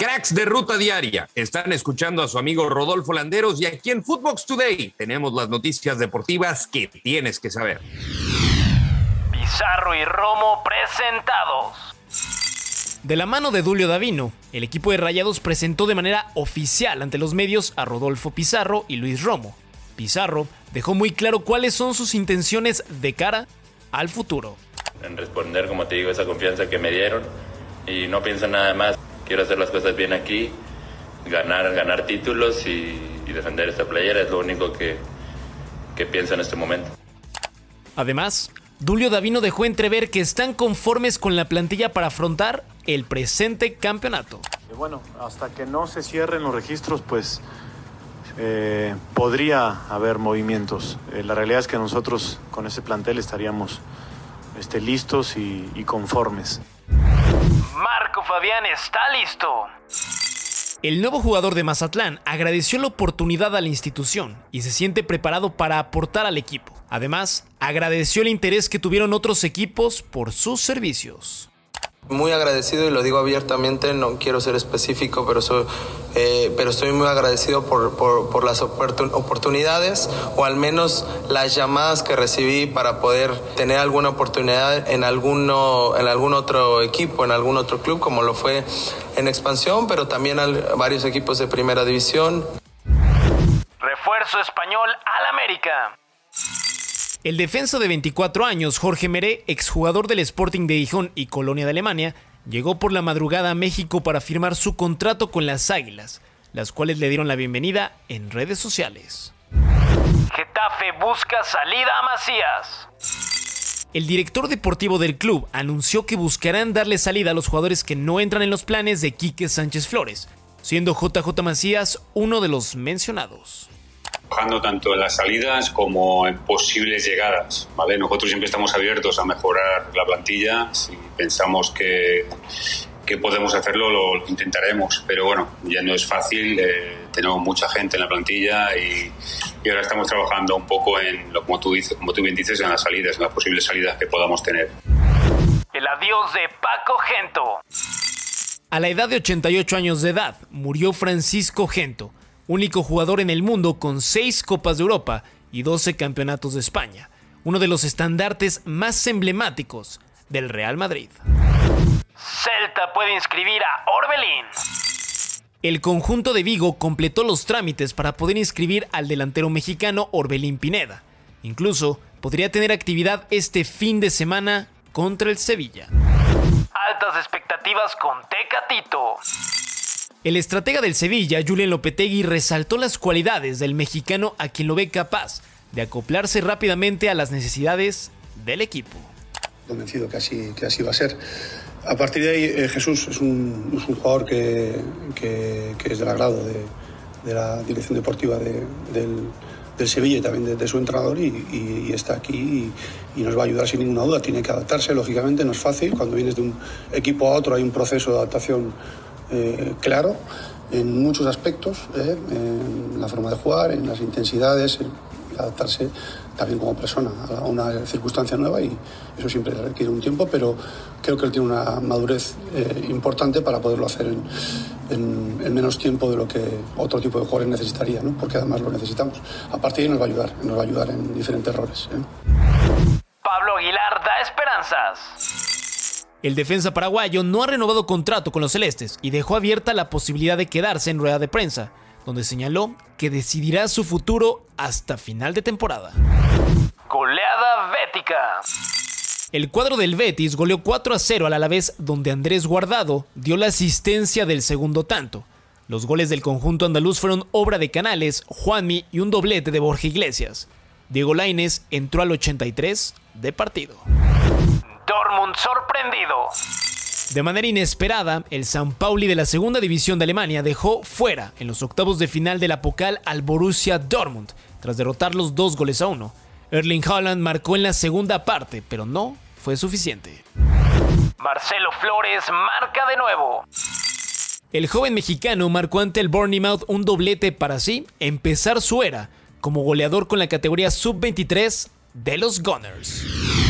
Cracks de ruta diaria, están escuchando a su amigo Rodolfo Landeros y aquí en Footbox Today tenemos las noticias deportivas que tienes que saber. Pizarro y Romo presentados. De la mano de Dulio Davino, el equipo de Rayados presentó de manera oficial ante los medios a Rodolfo Pizarro y Luis Romo. Pizarro dejó muy claro cuáles son sus intenciones de cara al futuro. En responder, como te digo, esa confianza que me dieron y no pienso nada más quiero hacer las cosas bien aquí, ganar, ganar títulos y, defender esta playera, es lo único que, que pienso en este momento. Además, Dulio Davino dejó entrever que están conformes con la plantilla para afrontar el presente campeonato. Bueno, hasta que no se cierren los registros, pues eh, podría haber movimientos. Eh, la realidad es que nosotros con ese plantel estaríamos este, listos y, y conformes. Marco Fabián está listo. El nuevo jugador de Mazatlán agradeció la oportunidad a la institución y se siente preparado para aportar al equipo. Además, agradeció el interés que tuvieron otros equipos por sus servicios. Muy agradecido y lo digo abiertamente, no quiero ser específico, pero, soy, eh, pero estoy muy agradecido por, las oportunidades o al menos las llamadas que recibí para poder tener alguna oportunidad en, alguno, en algún otro equipo, en algún otro club, como lo fue en expansión, pero también a varios equipos de primera división. Refuerzo español al América. El defensa de 24 años, Jorge Meré, exjugador del Sporting de Gijón y Colonia de Alemania, llegó por la madrugada a México para firmar su contrato con las Águilas, las cuales le dieron la bienvenida en redes sociales. Getafe busca salida a Macías. El director deportivo del club anunció que buscarán darle salida a los jugadores que no entran en los planes de Quique Sánchez Flores, siendo JJ Macías uno de los mencionados trabajando tanto en las salidas como en posibles llegadas. ¿vale? Nosotros siempre estamos abiertos a mejorar la plantilla. Si pensamos que, que podemos hacerlo, lo intentaremos. Pero bueno, ya no es fácil. Eh, tenemos mucha gente en la plantilla y, y, ahora estamos trabajando un poco en, lo como tú, dices, como tú bien dices, en las salidas, en las posibles salidas que podamos tener. El adiós de Paco Gento. A la edad de 88 años de edad, murió Francisco Gento único jugador en el mundo con 6 Copas de Europa y 12 Campeonatos de España, uno de los estandartes más emblemáticos del Real Madrid. Celta puede inscribir a Orbelín. El conjunto de Vigo completó los trámites para poder inscribir al delantero mexicano Orbelín Pineda. Incluso podría tener actividad este fin de semana contra el Sevilla. Altas expectativas con Tecatito. El estratega del Sevilla, Julian Lopetegui, resaltó las cualidades del mexicano a quien lo ve capaz de acoplarse rápidamente a las necesidades del equipo. Convencido que así, que así va a ser. A partir de ahí, eh, Jesús es un, es un jugador que, que, que, es del agrado de, de la dirección deportiva de, del, del, Sevilla y también de, de su entrenador y, y, y, está aquí y, y, nos va a ayudar sin ninguna duda. Tiene que adaptarse, lógicamente, no es fácil. Cuando vienes de un equipo a otro hay un proceso de adaptación eh, claro en muchos aspectos, eh, en la forma de jugar, en las intensidades, en adaptarse también como persona a una circunstancia nueva y eso siempre requiere un tiempo, pero creo que él tiene una madurez eh, importante para poderlo hacer en, en, en, menos tiempo de lo que otro tipo de jugadores necesitaría, ¿no? porque además lo necesitamos. A partir de nos va a ayudar, nos va a ayudar en diferentes roles. Pablo Aguilar da esperanzas. El defensa paraguayo no ha renovado contrato con los celestes y dejó abierta la posibilidad de quedarse en rueda de prensa, donde señaló que decidirá su futuro hasta final de temporada. Goleada bética. El cuadro del Betis goleó 4 a 0 al Alavés, donde Andrés Guardado dio la asistencia del segundo tanto. Los goles del conjunto andaluz fueron obra de Canales, Juanmi y un doblete de Borja Iglesias. Diego Lainez entró al 83 de partido. Dortmund sorprendido. De manera inesperada, el San Pauli de la segunda división de Alemania dejó fuera en los octavos de final de la Pokal al Borussia Dortmund, tras derrotarlos dos goles a uno. Erling Haaland marcó en la segunda parte, pero no fue suficiente. Marcelo Flores marca de nuevo. El joven mexicano marcó ante el Bournemouth un doblete para así empezar su era como goleador con la categoría sub-23 de los Gunners.